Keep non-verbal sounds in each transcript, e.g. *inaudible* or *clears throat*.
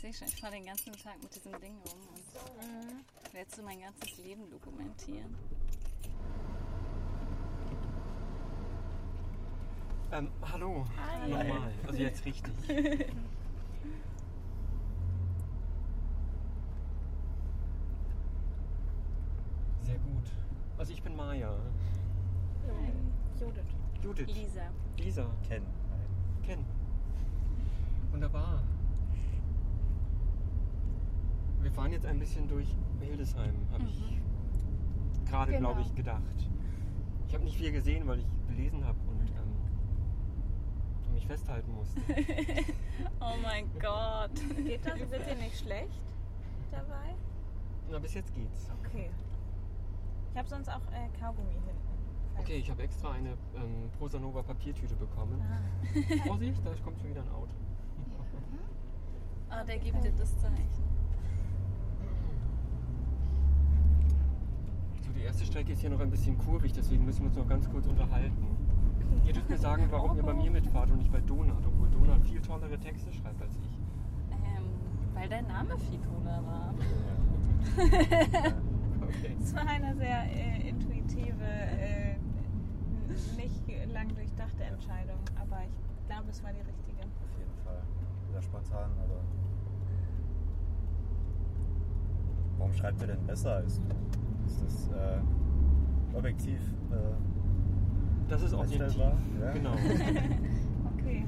sehe schon, ich fahre den ganzen Tag mit diesem Ding rum und werde so mein ganzes Leben dokumentieren. Ähm, hallo. Hi. Nochmal. Also jetzt richtig. *laughs* Sehr gut. Also ich bin Maya. Judith. Judith. Lisa. Lisa. Ken. Wunderbar. Wir fahren jetzt ein bisschen durch Hildesheim, habe ich gerade, Genau. glaube ich, gedacht. Ich habe nicht viel gesehen, weil ich gelesen habe und ähm, mich festhalten musste. *laughs* Oh mein Gott. Geht das? Wird dir nicht schlecht dabei? Na, bis jetzt geht's. Okay. Ich habe sonst auch äh, Kaugummi hinten. Okay, ich habe extra eine ähm, Prosanova Papiertüte bekommen. Ah. Vorsicht, da kommt schon wieder ein Auto. *laughs* Ah, der gibt dir das Zeichen. Die erste Strecke ist hier noch ein bisschen kurvig, deswegen müssen wir uns noch ganz kurz unterhalten. Ihr dürft mir sagen, warum ihr bei mir mitfahrt und nicht bei Donat, obwohl Donat viel tollere Texte schreibt als ich. Ähm, weil dein Name viel cooler war. *laughs* Okay. Es war eine sehr äh, intuitive, äh, nicht lang durchdachte Entscheidung, aber ich glaube, es war die richtige. Auf jeden Fall. Sehr spontan, aber. Warum schreibt ihr denn besser als du? Ist das äh, objektiv? Äh, Das ist objektiv. Ja. Genau. *laughs* Okay.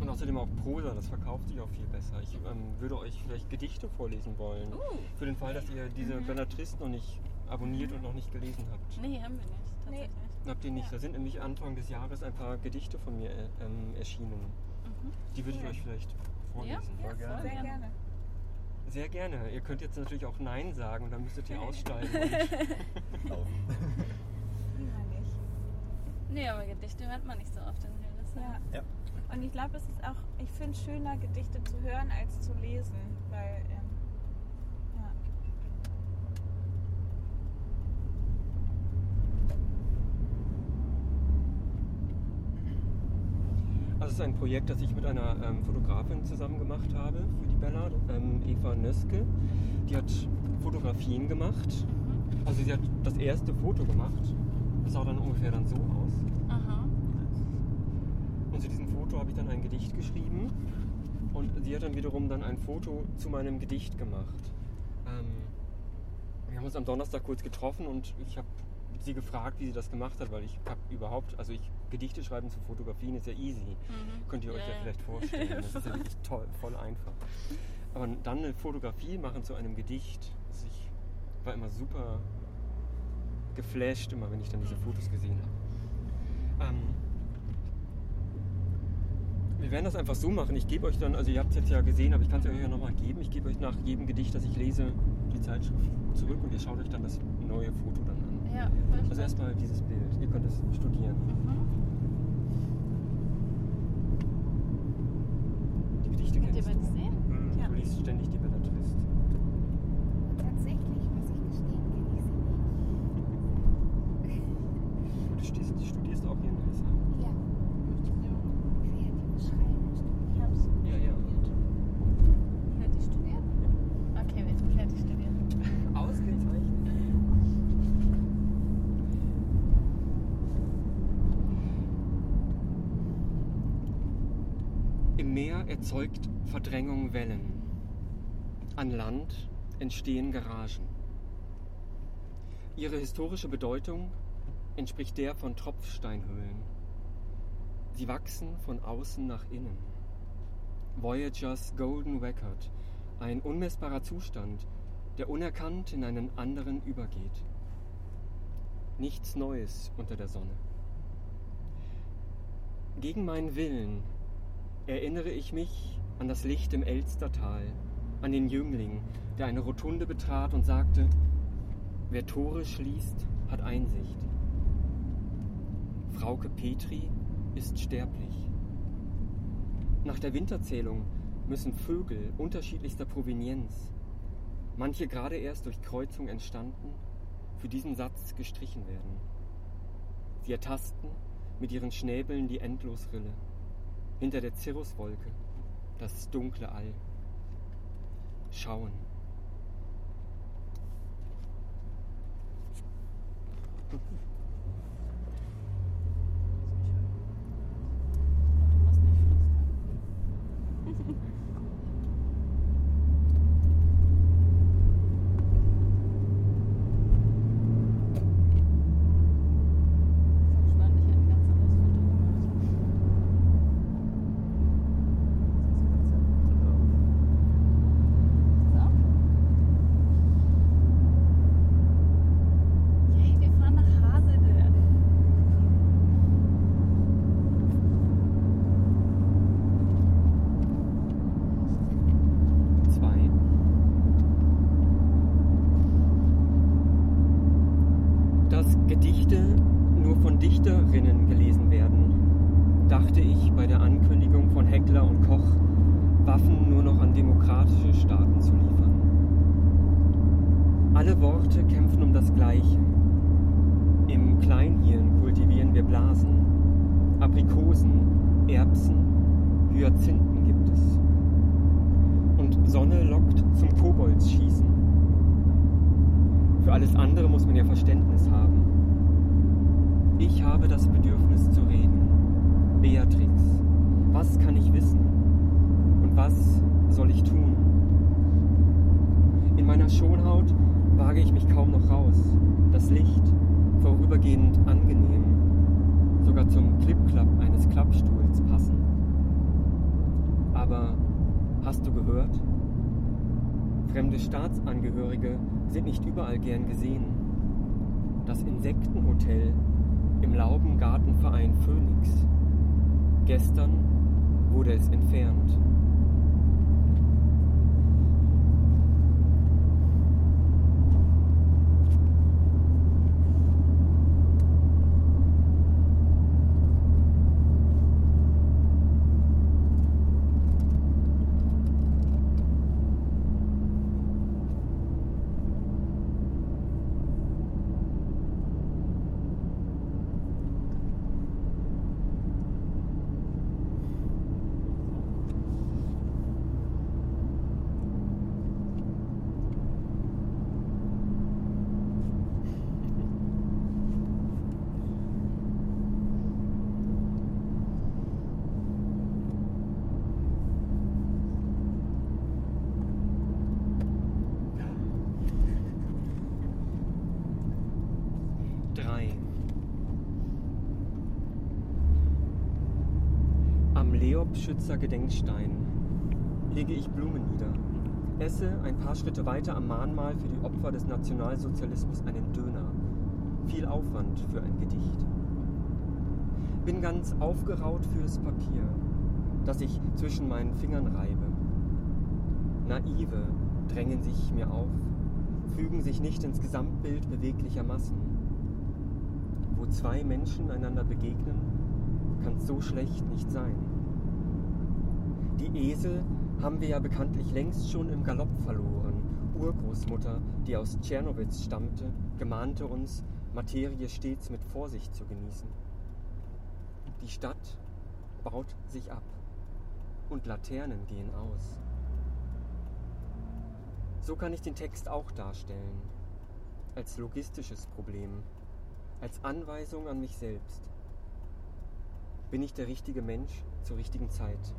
Und außerdem auch Prosa, das verkauft sich auch viel besser. Ich ähm, würde euch vielleicht Gedichte vorlesen wollen. Uh. Für den Fall, dass ihr diese Bellatrist noch nicht abonniert und noch nicht gelesen habt. Nee, haben wir nicht. Tatsächlich. Habt ihr nicht? Da sind nämlich Anfang des Jahres ein paar Gedichte von mir äh, ähm, erschienen. Mhm. Die würde ich Cool. euch vielleicht vorlesen. Ja, Voll gerne. Sehr gerne. Sehr gerne. Ihr könnt jetzt natürlich auch Nein sagen und dann müsstet ihr aussteigen. *laughs* Nee, aber Gedichte hört man nicht so oft in Hildesheim. Ja. ja. Und ich glaube, es ist auch, ich finde es schöner, Gedichte zu hören als zu lesen, weil, ähm, ja. Also es ist ein Projekt, das ich mit einer ähm, Fotografin zusammen gemacht habe für die Bella, ähm, Eva Nöske. Die hat Fotografien gemacht. Also sie hat das erste Foto gemacht. Das sah dann ungefähr dann so aus. Aha. Und zu diesem Foto habe ich dann ein Gedicht geschrieben. Und sie hat dann wiederum dann ein Foto zu meinem Gedicht gemacht. Ähm, wir haben uns am Donnerstag kurz getroffen und ich habe sie gefragt, wie sie das gemacht hat, weil ich habe überhaupt, also ich Gedichte schreiben zu Fotografien ist ja easy. Mhm. Könnt ihr euch Ja, ja ja. vielleicht vorstellen. *laughs* Das ist ja wirklich toll, voll einfach. Aber dann eine Fotografie machen zu einem Gedicht, also ich war immer super geflasht, immer wenn ich dann diese Fotos gesehen habe. Ähm, wir werden das einfach so machen. Ich gebe euch dann, also ihr habt es jetzt ja gesehen, aber ich kann es euch ja nochmal geben. Ich gebe euch nach jedem Gedicht, das ich lese, die Zeitschrift zurück und ihr schaut euch dann das neue Foto dann an. Ja, Also erstmal dieses Bild. Ihr könnt es studieren. Mhm. Die Gedichte Könnt ihr kennst du. sehen? Mhm. Ja. Du liest ständig die Bellatrist. Tatsächlich, muss ich gestehen, kenne ich sie nicht. Und du stehst, du studierst auch hier in Hildesheim. Ja. Kreative Schreiben. Ich habe es Ja, ja. Fertig studiert? Okay, wir sind fertig studiert. Ausgezeichnet. Meer erzeugt Verdrängung Wellen. An Land entstehen Garagen. Ihre historische Bedeutung entspricht der von Tropfsteinhöhlen. Sie wachsen von außen nach innen. Voyagers Golden Record, ein unmessbarer Zustand, der unerkannt in einen anderen übergeht. Nichts Neues unter der Sonne. Gegen meinen Willen erinnere ich mich an das Licht im Elstertal, an den Jüngling, der eine Rotunde betrat und sagte, wer Tore schließt, hat Einsicht. Frauke Petri ist sterblich. Nach der Winterzählung müssen Vögel unterschiedlichster Provenienz, manche gerade erst durch Kreuzung entstanden, für diesen Satz gestrichen werden. Sie ertasten mit ihren Schnäbeln die Endlosrille. Hinter der Cirruswolke das dunkle All. Schauen. Du musst nicht flüstern. So spannend, ich hätte ein ganz anderes Foto gemacht. So. Yay, wir fahren nach Hasede. Zwei. Dass Gedichte nur von Dichterinnen gelesen werden, dachte ich bei der Ankündigung von Heckler und Koch, Waffen nur noch an demokratische Staaten zu liefern. Alle Worte kämpfen um das Gleiche. Im Kleinhirn kultivieren wir Blasen. Aprikosen, Erbsen, Hyazinthen gibt es. Und Sonne lockt zum Koboldsschießen. Für alles andere muss man ja Verständnis haben. Ich habe das Bedürfnis zu reden. Beatrix, was kann ich wissen? Und was soll ich tun? In meiner Schonhaut wage ich mich kaum noch raus. Das Licht, vorübergehend angenehm, sogar zum Klipp-Klapp eines Klappstuhls passend. Aber hast du gehört? Fremde Staatsangehörige sind nicht überall gern gesehen. Das Insektenhotel im Laubengartenverein Phoenix. Gestern wurde es entfernt. Drei. Am Leobschützer Gedenkstein lege ich Blumen nieder, esse ein paar Schritte weiter am Mahnmal für die Opfer des Nationalsozialismus einen Döner. Viel Aufwand für ein Gedicht. Bin ganz aufgeraut fürs Papier, das ich zwischen meinen Fingern reibe. Naive drängen sich mir auf, fügen sich nicht ins Gesamtbild beweglicher Massen. Wo zwei Menschen einander begegnen, kann so schlecht nicht sein. Die Esel haben wir ja bekanntlich längst schon im Galopp verloren. Urgroßmutter, die aus Tschernowitz stammte, gemahnte uns, Materie stets mit Vorsicht zu genießen. Die Stadt baut sich ab und Laternen gehen aus. So kann ich den Text auch darstellen, als logistisches Problem, als Anweisung an mich selbst. Bin ich der richtige Mensch zur richtigen Zeit?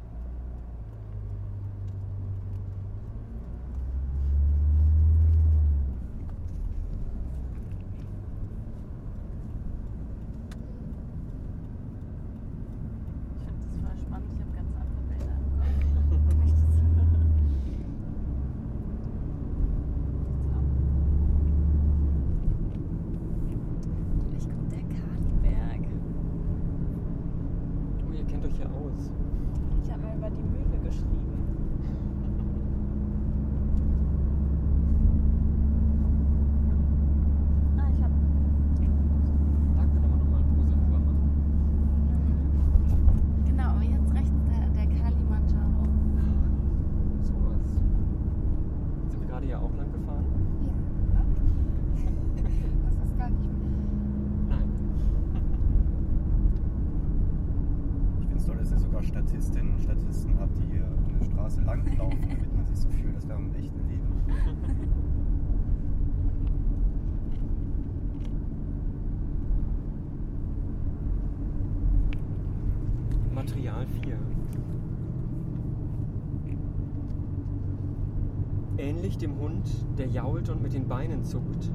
Ich finde das voll spannend. Ich habe ganz andere Bilder im Kopf. Wenn ich das so. Gleich kommt der Kaliberg. Oh, ihr kennt euch ja aus. Ich habe langlaufen, damit man sich so fühlt, als wäre man im echten Leben. Material 4. Ähnlich dem Hund, der jault und mit den Beinen zuckt,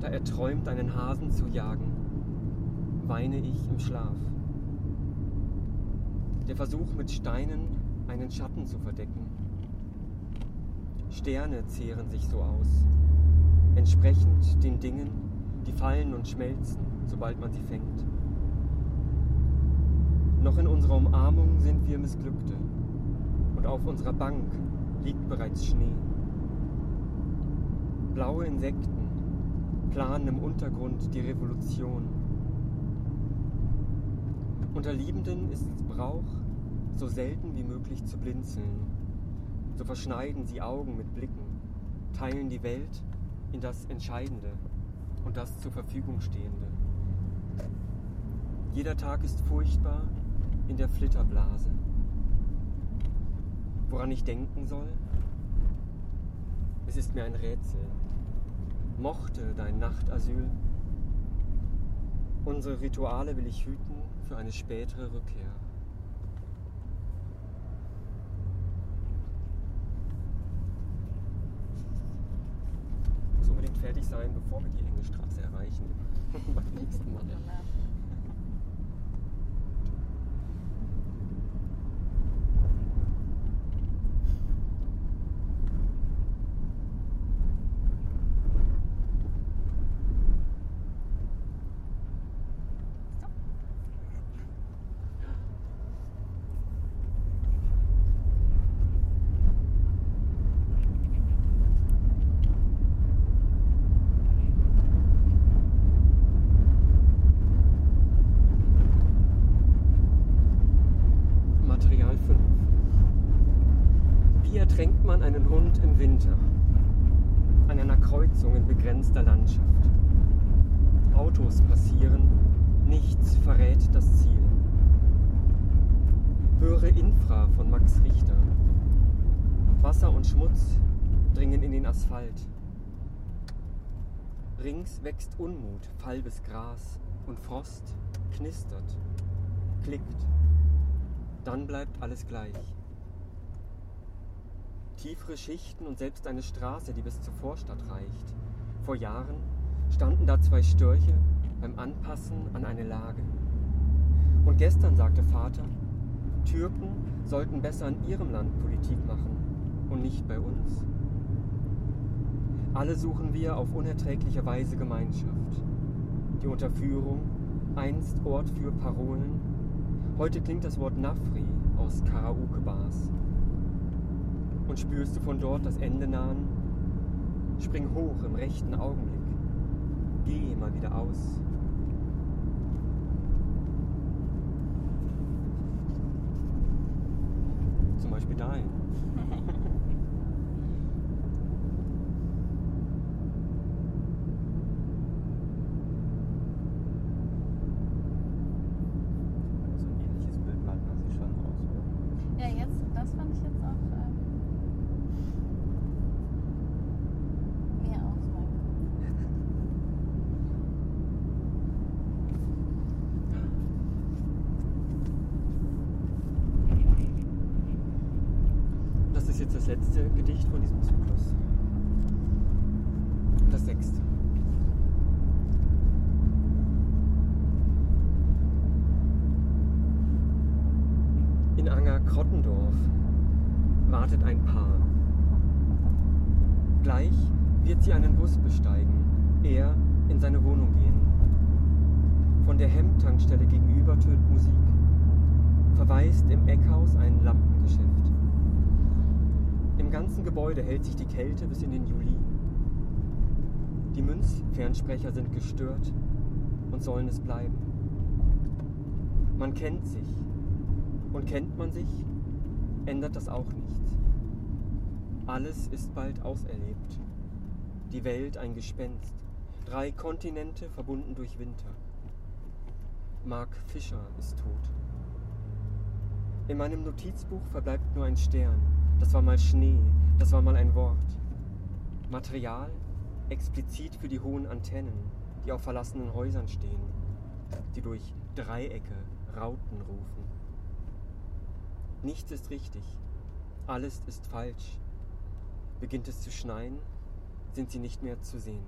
da er träumt, einen Hasen zu jagen, weine ich im Schlaf. Der Versuch mit Steinen einen Schatten zu verdecken. Sterne zehren sich so aus, entsprechend den Dingen, die fallen und schmelzen, sobald man sie fängt. Noch in unserer Umarmung sind wir Missglückte und auf unserer Bank liegt bereits Schnee. Blaue Insekten planen im Untergrund die Revolution. Unter Liebenden ist es Brauch, so selten wie möglich zu blinzeln. So verschneiden sie Augen mit Blicken, teilen die Welt in das Entscheidende und das zur Verfügung Stehende. Jeder Tag ist furchtbar in der Flitterblase. Woran ich denken soll? Es ist mir ein Rätsel. Mochte dein Nachtasyl? Unsere Rituale will ich hüten für eine spätere Rückkehr. Muss unbedingt fertig sein, bevor wir die enge Straße erreichen. *laughs* Beim nächsten Mal. Material 5. Wie ertränkt Hund im Winter? An einer Kreuzung in begrenzter Landschaft. Autos passieren, nichts verrät das Ziel. Höre Infra von Max Richter. Wasser und Schmutz dringen in den Asphalt. Rings wächst Unmut, falbes Gras und Frost knistert, klickt dann bleibt alles gleich. Tiefere Schichten und selbst eine Straße, die bis zur Vorstadt reicht. Vor Jahren standen da zwei Störche beim Anpassen an eine Lage. Und gestern sagte Vater, Türken sollten besser in ihrem Land Politik machen und nicht bei uns. Alle suchen wir auf unerträgliche Weise Gemeinschaft. Die Unterführung, einst Ort für Parolen, Heute klingt das Wort Nafri aus Karaoke-Bars. Und spürst du von dort das Ende nahen? Spring hoch im rechten Augenblick. Geh mal wieder aus. Zum Beispiel dahin. *laughs* Aber so ein ähnliches Bild malt man sich schon aus, oder? Ja, jetzt, das fand ich jetzt auch ähm, mehr ausmalen. Das ist jetzt das letzte Gedicht von diesem Zyklus. Das sechste. In Anger-Krottendorf wartet ein Paar. Gleich wird sie einen Bus besteigen, er in seine Wohnung gehen. Von der Hemd-Tankstelle gegenüber tönt Musik. Verwaist im Eckhaus ein Lampengeschäft. Im ganzen Gebäude hält sich die Kälte bis in den Juli. Die Münzfernsprecher sind gestört und sollen es bleiben. Man kennt sich. Und kennt man sich, ändert das auch nichts. Alles ist bald auserlebt. Die Welt ein Gespenst. Drei Kontinente verbunden durch Winter. Mark Fischer ist tot. In meinem Notizbuch verbleibt nur ein Stern, Das war mal Schnee, das war mal ein Wort. Material explizit für die hohen Antennen, die auf verlassenen Häusern stehen, die durch Dreiecke Rauten rufen. Nichts ist richtig, alles ist falsch. Beginnt es zu schneien, sind sie nicht mehr zu sehen.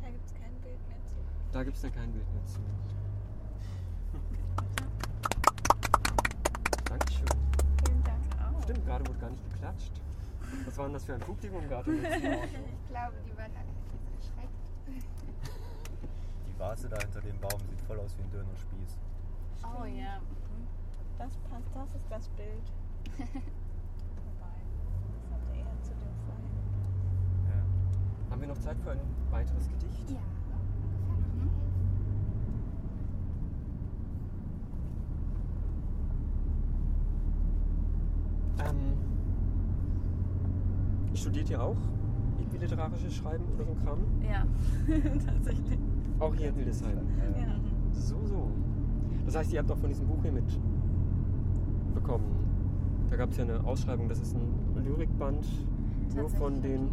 Da gibt es kein Bild mehr zu. Da gibt es dann kein Bild mehr zu. Dankeschön. Vielen Dank auch. Stimmt, gerade wurde gar nicht geklatscht. Was war denn das für ein Publikum gerade? *laughs* Ich glaube, die waren alle. Die Vase da hinter dem Baum sieht voll aus wie ein Dönerspieß. Oh ja. Mhm. Das passt, das ist das Bild. *laughs* Wobei, das hatte eher zu dem vorhin. Ja. Haben wir noch Zeit für ein weiteres Gedicht? Ja, elf. Ähm, studiert ihr auch irgendwie literarisches Schreiben oder so ein Kram? Ja, *laughs* tatsächlich. Auch hier in Hildesheim. Ja. Ja. So, so. Das heißt, ihr habt auch von diesem Buch hier mitbekommen. Da gab es ja eine Ausschreibung, das ist ein Lyrikband, nur von den.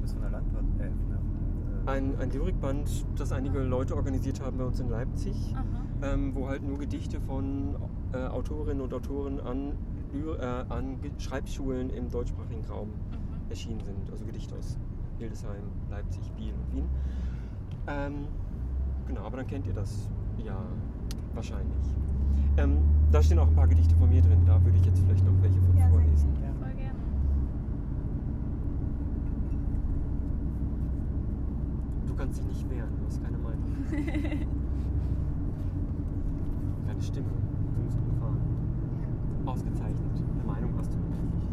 Bist von der Landwirt. Äh, von der, äh, Ein, ein Lyrikband, das einige Leute organisiert haben bei uns in Leipzig, ähm, wo halt nur Gedichte von äh, Autorinnen und Autoren an, äh, an Schreibschulen im deutschsprachigen Raum Mhm. erschienen sind. Also Gedichte aus Hildesheim, Leipzig, Biel und Wien. Ähm, genau, aber dann kennt ihr das ja wahrscheinlich. Ähm, da stehen auch ein paar Gedichte von mir drin. Da würde ich jetzt vielleicht noch welche von Ja, sehr vorlesen. Voll gerne. Du kannst dich nicht wehren, du hast keine Meinung. *laughs* keine Stimme. Du musst nur fahren. Ausgezeichnet. Eine Meinung hast du natürlich. *clears throat*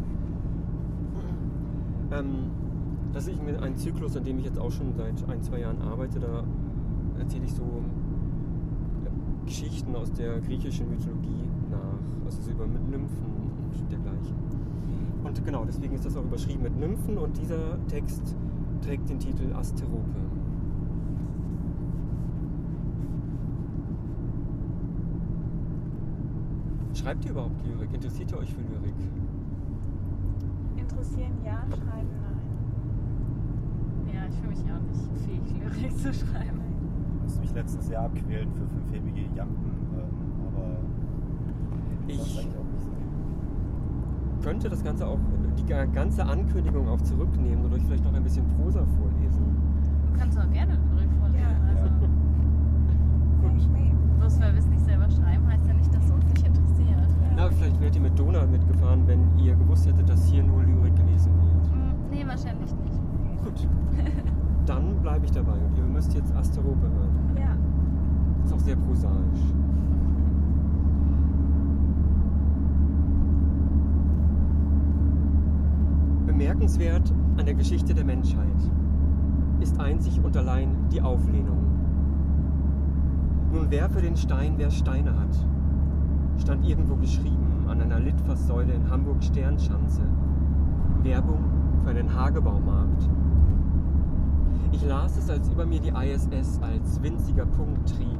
Ähm, das ist ein Zyklus, an dem ich jetzt auch schon seit ein, zwei Jahren arbeite. Da erzähle ich so äh, Geschichten aus der griechischen Mythologie nach. Also so über Nymphen und dergleichen. Und genau, deswegen ist das auch überschrieben mit Nymphen und dieser Text trägt den Titel Asterope. Schreibt ihr überhaupt Lyrik? Interessiert ihr euch für Lyrik? Interessieren ja, schreiben ich fühle mich ja auch nicht fähig, Lyrik zu schreiben. Ich musste mich letztens sehr abquälen für fünfhebige Jampen, ähm, aber Ich-. Könnte das Ganze auch, die ga- ganze Ankündigung auch zurücknehmen und euch vielleicht noch ein bisschen Prosa vorlesen? Du kannst auch gerne Lyrik vorlesen. Ja. Also, Gut. Bloß weil wir es nicht selber schreiben, heißt ja nicht, dass es uns nicht interessiert. Na, vielleicht wärt ihr mit Donald mitgefahren, wenn ihr gewusst hättet, dass hier nur Lyrik gelesen wird. Hm, Nee, wahrscheinlich nicht. Gut. *laughs* Dann bleibe ich dabei und ihr müsst jetzt Asterope hören. Ja. Das ist auch sehr prosaisch. Bemerkenswert an der Geschichte der Menschheit ist einzig und allein die Auflehnung. Nun werfe den Stein, wer Steine hat, stand irgendwo geschrieben an einer Litfaßsäule in Hamburg-Sternschanze. Werbung für einen Hagebaumarkt. Ich las es, als über mir die ISS als winziger Punkt trieb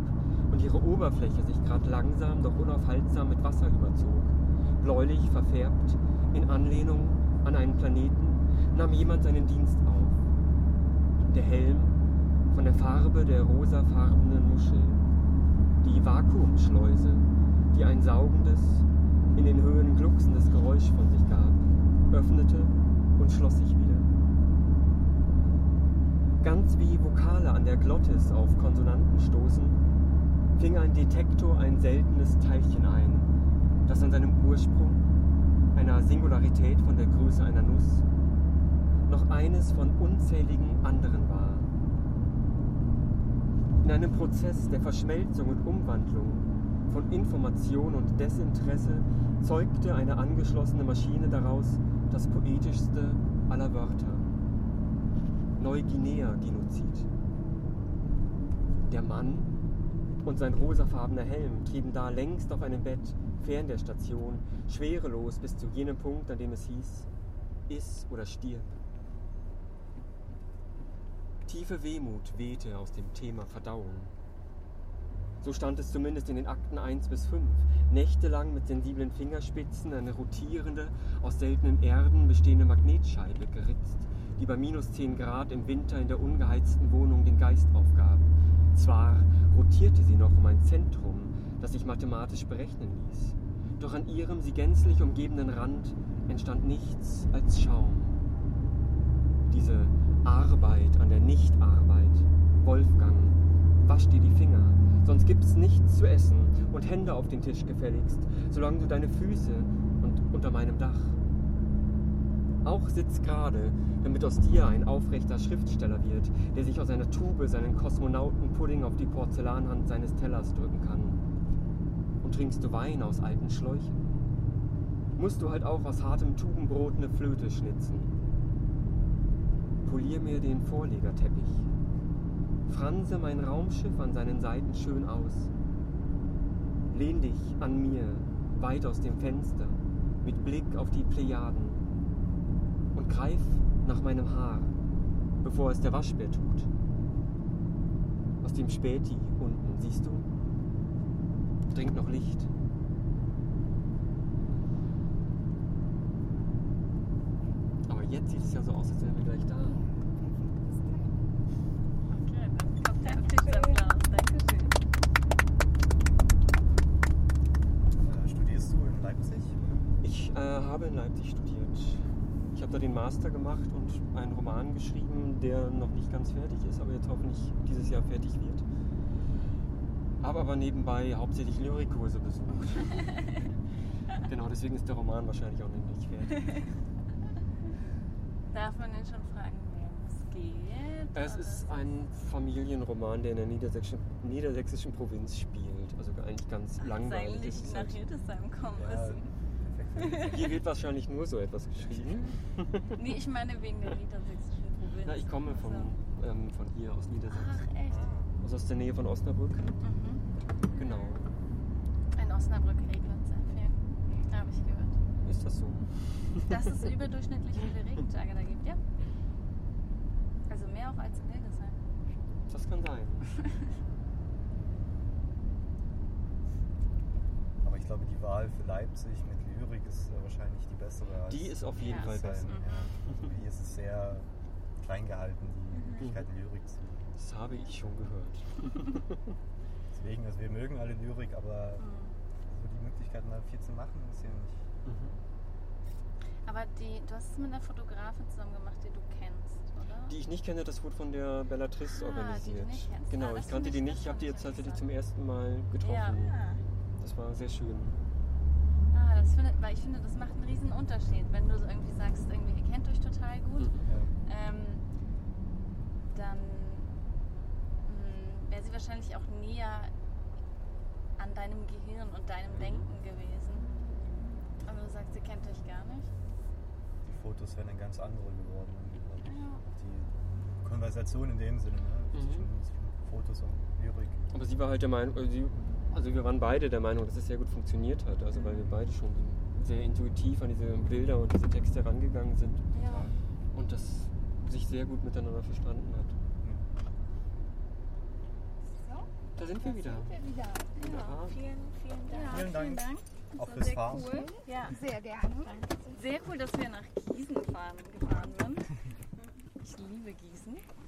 und ihre Oberfläche sich gerade langsam, doch unaufhaltsam mit Wasser überzog. Bläulich verfärbt, in Anlehnung an einen Planeten, nahm jemand seinen Dienst auf. Der Helm von der Farbe der rosafarbenen Muschel. Die Vakuumschleuse, die ein saugendes, in den Höhen glucksendes Geräusch von sich gab, öffnete und schloss sich wieder. Ganz wie Vokale an der Glottis auf Konsonanten stoßen, fing ein Detektor ein seltenes Teilchen ein, das an seinem Ursprung, einer Singularität von der Größe einer Nuss, noch eines von unzähligen anderen war. In einem Prozess der Verschmelzung und Umwandlung von Information und Desinteresse zeugte eine angeschlossene Maschine daraus das poetischste aller Wörter. Neuguinea-Genozid. Der Mann und sein rosafarbener Helm trieben da längst auf einem Bett, fern der Station, schwerelos bis zu jenem Punkt, an dem es hieß, iss oder stirb. Tiefe Wehmut wehte aus dem Thema Verdauung. So stand es zumindest in den Akten 1 bis 5. Nächtelang mit sensiblen Fingerspitzen eine rotierende, aus seltenen Erden bestehende Magnetscheibe geritzt, die bei minus 10 Grad im Winter in der ungeheizten Wohnung den Geist aufgab. Zwar rotierte sie noch um ein Zentrum, das sich mathematisch berechnen ließ, doch an ihrem sie gänzlich umgebenden Rand entstand nichts als Schaum. Diese Arbeit an der Nichtarbeit. Wolfgang, wasch dir die Finger, sonst gibt's nichts zu essen und Hände auf den Tisch gefälligst, solange du deine Füße und unter meinem Dach. Auch sitz gerade, damit aus dir ein aufrechter Schriftsteller wird, der sich aus einer Tube seinen Kosmonautenpudding auf die Porzellanhand seines Tellers drücken kann. Und trinkst du Wein aus alten Schläuchen? Musst du halt auch aus hartem Tubenbrot eine Flöte schnitzen. Polier mir den Vorlegerteppich. Franse mein Raumschiff an seinen Seiten schön aus. Lehn dich an mir, weit aus dem Fenster, mit Blick auf die Plejaden. Greif nach meinem Haar, bevor es der Waschbär tut. Aus dem Späti unten, siehst du? Dringt noch Licht. Aber jetzt sieht es ja so aus, als wären wir gleich da. Okay, dann kommt der Applaus. Dankeschön. Äh, studierst du in Leipzig? Ich äh, habe in Leipzig studiert. Ich habe da den Master gemacht und einen Roman geschrieben, der noch nicht ganz fertig ist, aber jetzt hoffentlich dieses Jahr fertig wird. Habe aber nebenbei hauptsächlich Lyrikkurse besucht. *laughs* genau, deswegen ist der Roman wahrscheinlich auch noch nicht fertig. *laughs* Darf man denn schon fragen, worum es geht? Es ist ein Familienroman, der in der niedersächsischen, niedersächsischen Provinz spielt. Also eigentlich ganz Ach, langweilig. Eigentlich nach Hildesheim kommen Ja, müssen. *laughs* Hier wird wahrscheinlich nur so etwas geschrieben. *laughs* Nee, ich meine wegen der niedersächsischen Provinz. Na, ich komme von, Also. ähm, von hier aus Niedersachsen. Ach, echt? Also aus der Nähe von Osnabrück. Mhm. Genau. In Osnabrück regnet sehr viel. Habe ich gehört. Ist das so? Dass es *laughs* überdurchschnittlich viele Regentage da gibt, ja. Also mehr auch als in Hildesheim. Das kann sein. Aber ich glaube, die Wahl für Leipzig mit Lyrik ist wahrscheinlich die bessere. Als Die ist auf jeden Ja, Fall besser. Mhm. Ja, hier ist es sehr klein gehalten, die Möglichkeit, Lyrik zu. Das habe ich schon gehört. *laughs* Deswegen, also wir mögen alle Lyrik, aber Mhm. so die Möglichkeit, mal viel zu machen, ist ja nicht. Aber die, du hast es mit einer Fotografin zusammen gemacht, die du kennst, oder? Die ich nicht kenne, das wurde von der Bellatrix Ah, die du organisiert. nicht kennst. Genau, Ah, ich kannte die ich- nicht. Ich habe die jetzt ich tatsächlich zum ersten Mal getroffen. Ja. Das war sehr schön. Ah, das finde, weil ich finde, das macht einen riesen Unterschied, wenn du so irgendwie sagst, irgendwie, ihr kennt euch total gut, Mhm. Ja. ähm, dann mh, wäre sie wahrscheinlich auch näher an deinem Gehirn und deinem Mhm. Denken gewesen. Aber du sagst, ihr kennt euch gar nicht. Die Fotos wären dann ganz andere geworden. Ja. Die Konversation in dem Sinne, ne? Mhm. zwischen, zwischen Fotos und Lyrik. Aber sie war halt der Meinung, also, sie, also wir waren beide der Meinung, dass es sehr gut funktioniert hat. Also weil wir beide schon sehr intuitiv an diese Bilder und diese Texte rangegangen sind Ja. und das sich sehr gut miteinander verstanden hat. So, Da sind wir wieder. sind wir wieder. Wunderbar. Vielen, vielen Dank. Ja, Vielen Dank. Dank. Auch fürs sehr Fahren. Cool. Ja. Sehr gerne. Sehr cool, dass wir nach Gießen fahren, gefahren sind. Ich liebe Gießen.